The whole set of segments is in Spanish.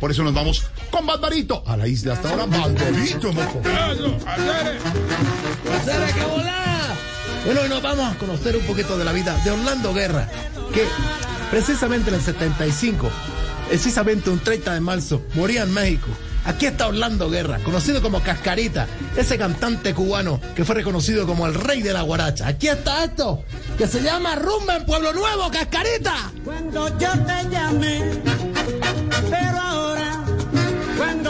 Por eso nos vamos con Barbarito a la isla hasta ahora. Barbarito. ¡Hacer que volá! Bueno, y nos vamos a conocer un poquito de la vida de Orlando Guerra, que precisamente en el 75, precisamente un 30 de marzo, moría en México. Aquí está Orlando Guerra, conocido como Cascarita, ese cantante cubano que fue reconocido como el rey de la guaracha. Aquí está esto, que se llama Rumba en Pueblo Nuevo, Cascarita. Cuando yo te llamé, pero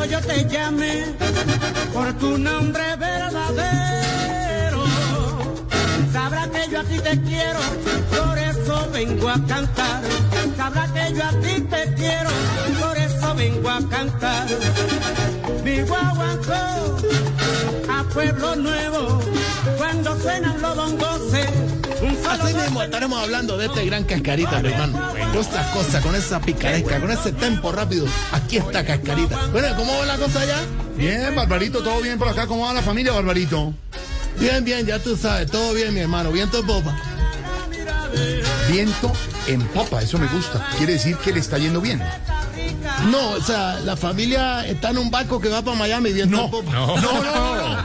yo te llamé, por tu nombre verdadero, sabrá que yo a ti te quiero, por eso vengo a cantar. Sabrá que yo a ti te quiero, por eso vengo a cantar. Mi guaguancó a Pueblo Nuevo, cuando suenan los bongoses. un solo Así mismo estaremos hablando de este gran Cascarita, mi hermano. Con estas cosas, con esa picaresca, con ese tempo rápido. Aquí está Cascarita. Bueno, ¿cómo va la cosa allá? Bien, Barbarito, todo bien por acá. ¿Cómo va la familia, Barbarito? Bien, bien, ya tú sabes, todo bien, mi hermano. Viento en popa. Viento en popa, eso me gusta. Quiere decir que le está yendo bien. No, o sea, la familia está en un barco que va para Miami, viento No, popa. no, no, no.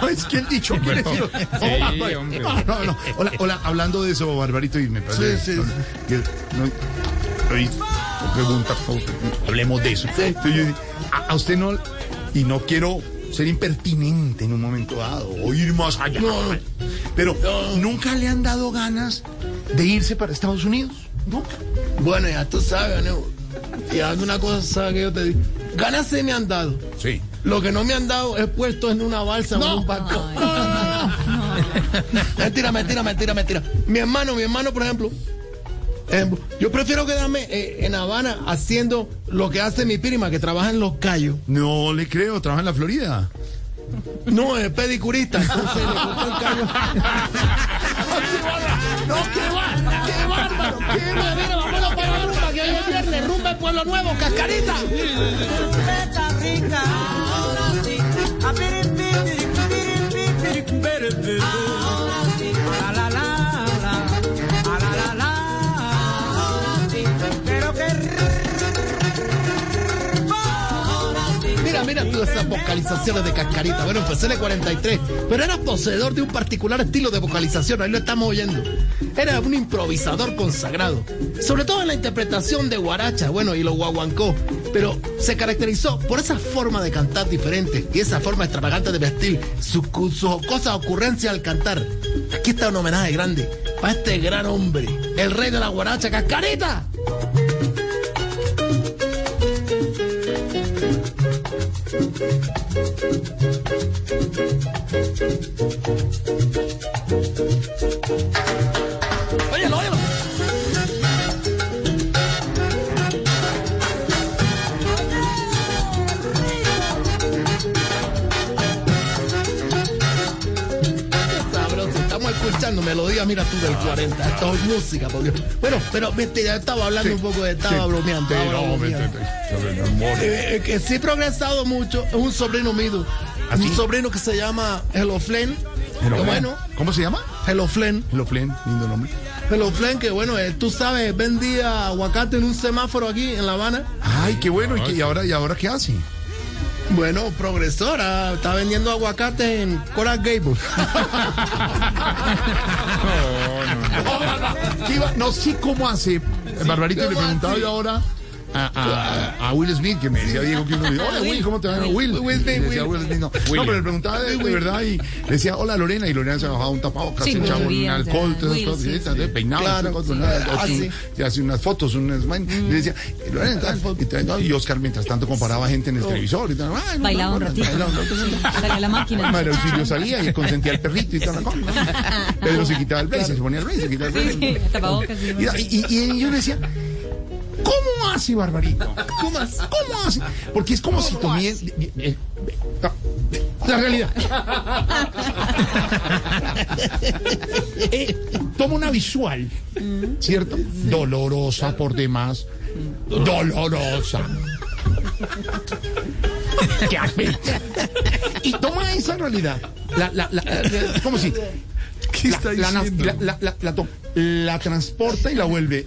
No es que el dicho quiere decir. No, no, no. Hola, hola, hablando de eso, Barbarito, y me parece. Sí, sí, no, que no- pregunta, hablemos de eso. Entonces yo digo, a, a usted no, y no quiero ser impertinente en un momento dado, o ir más allá. No. Pero nunca le han dado ganas de irse para Estados Unidos. Nunca. Bueno, ya tú sabes, ¿no? Y alguna cosa que yo te digo. Ganas se me han dado. Sí. Lo que no me han dado es puesto en una balsa o en un barco. mentira, mentira, mentira, mentira. Mi hermano, mi hermano, por ejemplo. ejemplo, yo prefiero quedarme eh, en Habana haciendo lo que hace mi prima que trabaja en Los Cayos. No le creo, trabaja en la Florida. No, es pedicurista. Entonces le cortó el callo. No, qué bárbaro, qué bárbaro, qué bárbaro. Es viernes. Rumba en Pueblo Nuevo, cascarita. Rica. Ahora sí. Todas esas vocalizaciones de cascarita. Bueno, empecé en el 43, pero era poseedor de un particular estilo de vocalización. Ahí lo estamos oyendo. Era un improvisador consagrado, sobre todo en la interpretación de guaracha, bueno, y lo guaguancó. Pero se caracterizó por esa forma de cantar diferente y esa forma extravagante de vestir, sus cosas ocurrencias al cantar. Aquí está un homenaje grande para este gran hombre, el rey de la guaracha, cascarita. Óyelo, óyelo. Escuchando melodía, mira tú del 40. Esto es música, por Dios. Bueno, pero viste, ya estaba hablando un poco de. Estaba bromeando. Sí, bromeando. Eh, eh, que sí he progresado mucho. Es un sobrino mío. ¿Ah, sí? Un sobrino que se llama Hello Flen. Hello bueno, ¿Cómo se llama? Hello Flen. Hello Flen, lindo nombre. Hello Flen, que bueno, eh, tú sabes, vendía aguacate en un semáforo aquí en La Habana. Ay, qué bueno. ¿Y, qué- y ahora, ¿Y ahora qué hace? Bueno, progresora, está vendiendo aguacate en Coral Gables. ¿Qué iba- No sé cómo hace. Barbarito, le ¿cómo preguntaba yo ahora a, a- a Will Smith, que me decía Diego que uno le dijo, hola Will, ¿cómo te va? Will. Will Smith, decía Will. Smith, no. No, pero le preguntaba de, de verdad y le decía, hola Lorena, y Lorena se bajaba un tapabocas, Sí, se echaba un alcohol, todas esas cosas, y. Ah, hace unas fotos, unas, y le decía, Lorena, tal, y, tal, y Oscar mientras tanto comparaba gente en el televisor y tal, Bailaba un ratito. Salía la máquina. María Auxilio salía y consentía al perrito y. ¿no? Pedro se quitaba el blazer, se ponía el blazer, se quitaba el blazer. y yo le decía, ¿cómo hace, Barbarito? ¿Cómo hace? ¿Cómo hace? Porque es como si tomé... La realidad. Eh, toma una visual, ¿cierto? Dolorosa por demás. Dolorosa. ¿Qué hace? Y toma esa realidad. La, la, la, la- ¿Cómo si? ¿Qué la, está la- la- diciendo? la- la- la- la la transporta y la vuelve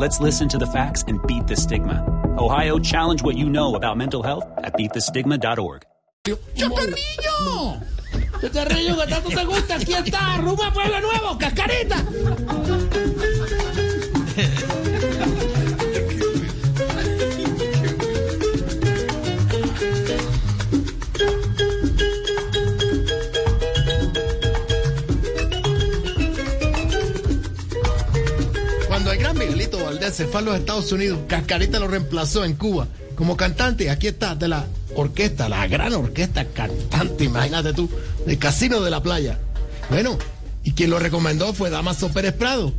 Let's listen to the facts and beat the stigma. Ohio, challenge what you know about mental health at beatthestigma.org. ¡Chacarrillo! ¡Chacarrillo, que tanto te gusta! ¡Aquí está! ¡Ruma Pueblo Nuevo! ¡Cascarita! Valdés se fue a Estados Unidos, Cascarita lo reemplazó en Cuba como cantante. Aquí está, de la orquesta, la gran orquesta cantante, imagínate tú, del Casino de la Playa. Bueno, y quien lo recomendó fue Damaso Pérez Prado.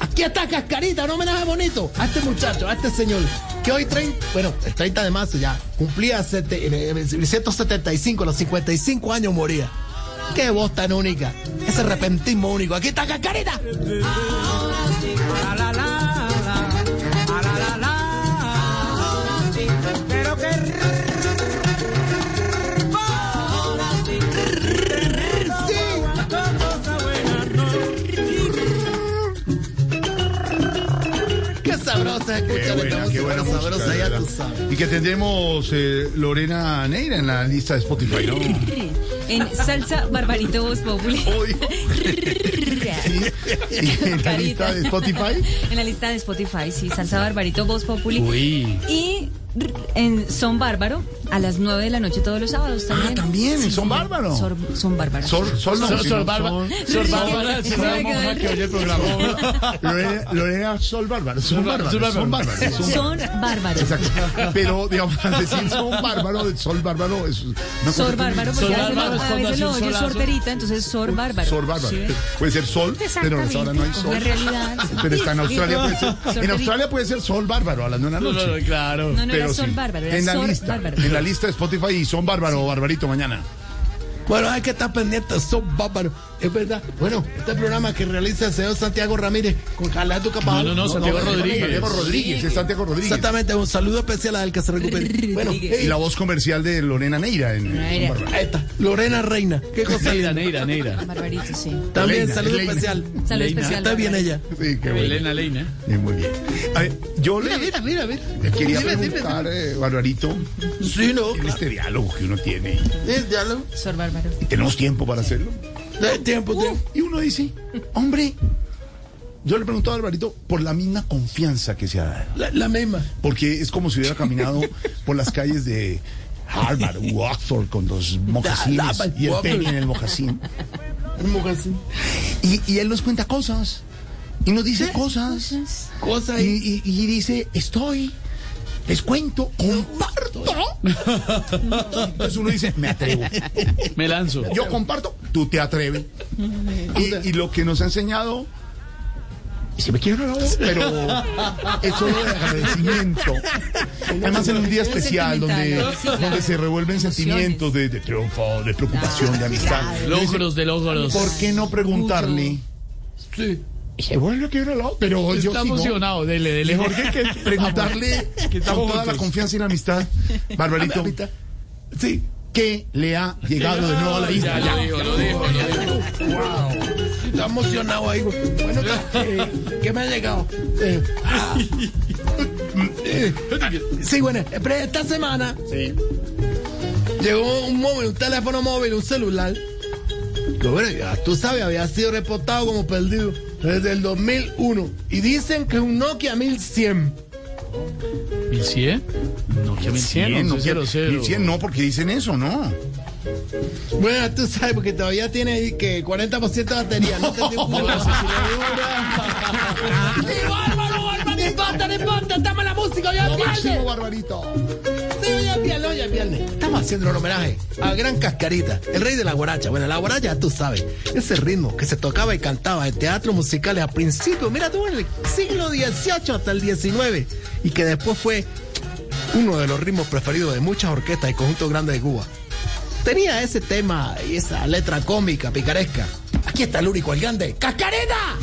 Aquí está Cascarita, un homenaje bonito a este muchacho, a este señor, que hoy 30, bueno, el 30 de marzo ya, cumplía sete- eh, 175, los 55 años moría. Qué voz tan única, ese repentismo único. Aquí está Cascarita. La, la, Qué sabrosa escuchar Qué esta buena, música qué buena música, sabrosa, de ya verdad. tú sabes. Y que tendremos eh, Lorena Neira en la lista de Spotify, ¿no? En Salsa Barbarito Voz Populi. Sí. Y en la lista de Spotify. En la lista de Spotify, sí, Salsa Barbarito Voz Populi. Uy. Y en Son Bárbaro a las 9 de la noche todos los sábados también. Ah, también, en Son Bárbaro. Son, son Bárbaro. Sol, sol, no, Sol- sino Sol Barba- Sol- Sol Bárbara, Sí, sí, sí, la sí, monja sí. que oye el programa. Lorena, Lorena Sol Bárbaro. Son bárbaros. Sol Son Bárbaro. bárbaros. son Son bárbaros. Bárbaro. Exacto. Pero, digamos, al decir son bárbaro, de sol bárbaro es una Sor Bárbaro, porque Sol a veces, Bárbaro lo- es a veces cuando lo hace un oye solazo. sorterita, entonces Sor Bárbaro. Sor bárbaro. ¿Sí? Puede ser sol, pero en esa hora no hay sol. Una realidad. Pero está en Australia, puede ser, en. Australia puede ser sol bárbaro a las nueve de la noche. claro. No, no Pero era Sol sí, Bárbaro, era en la Sor lista, Bárbaro. Lista de Spotify y son bárbaro o barbarito mañana. Bueno, hay que estar pendientes, son bárbaros. Es verdad. Bueno, este programa que realiza el señor Santiago Ramírez con Carlato Capaz. No, no, no, Santiago Rodríguez. Santiago Rodríguez, es Santiago Rodríguez. Exactamente, un saludo especial a él que se recupere. Bueno. Y la voz comercial de Lorena Neira en ahí está, Lorena Reina. Qué cosa Neira. Neira, Neira. Barbarito, sí. También Leina, saludo Leina. especial. Salud Leina. especial. Está bien ella. Sí, qué bueno. Elena Leina. Bien, muy bien. A ver, yo le Mira, mira, mira. quería Dime, dime, preguntar, eh, Barbarito, Sí, no. en este diálogo que uno tiene, Es diálogo. Sor Bárbaro. y tenemos tiempo para hacerlo. De tiempo, tiempo. Y uno dice, hombre, yo le pregunto a Barbarito por la misma confianza que se ha dado. La, la misma. Porque es como si hubiera caminado por las calles de Harvard u Oxford con los mocasines y el pene en el mocasín. Mujer así. Y, y él nos cuenta cosas. Y nos dice cosas. Cosa Y, ahí. y- y dice, estoy, les cuento, comparto. Entonces uno dice, me atrevo. Me lanzo. Yo comparto, tú te atreves. Y, y lo que nos ha enseñado, si me quiero no, pero es solo de agradecimiento. Además en un día especial donde, donde se revuelven sentimientos de, de triunfo, de preocupación, de amistad. Logros de logros. ¿Por qué no preguntarle? Sí. Yo quiero no, pero yo Está sigo. emocionado. Dele, dele. Mejor que, que preguntarle Que con toda la confianza y la amistad, Barbarito, sí, ¿qué le ha llegado de nuevo a la isla? Ya, lo dijo, lo dijo, lo dijo. Está emocionado ahí. Bueno, eh, ¿qué me ha llegado? Eh, ah. Eh, sí, bueno, eh, pero esta semana llegó un móvil, un teléfono móvil, un celular. Que bueno, ya tú sabes, había sido reportado como perdido desde el 2001. Y dicen que es un Nokia 1100. ¿1100? Nokia 1100, 100, no, 1100. 1100 no, porque dicen eso, ¿no? Bueno, tú sabes, porque todavía tiene ahí que 40% de batería. No te dio ¡Sí, bárbaro, bárbaro! ¡No importa, no importa! ¡Estamos en la música! ¡Ya! Barbarito. Es viernes. Estamos haciendo un homenaje a Gran Cascarita, el rey de la guaracha. Bueno, la guaracha, tú sabes, ese ritmo que se tocaba y cantaba en teatros musicales a principios, mira tú, en el siglo XVIII hasta el XIX, y que después fue uno de los ritmos preferidos de muchas orquestas y conjuntos grandes de Cuba. tenía ese tema y esa letra cómica, picaresca. Aquí está el único, el grande, ¡Cascareta!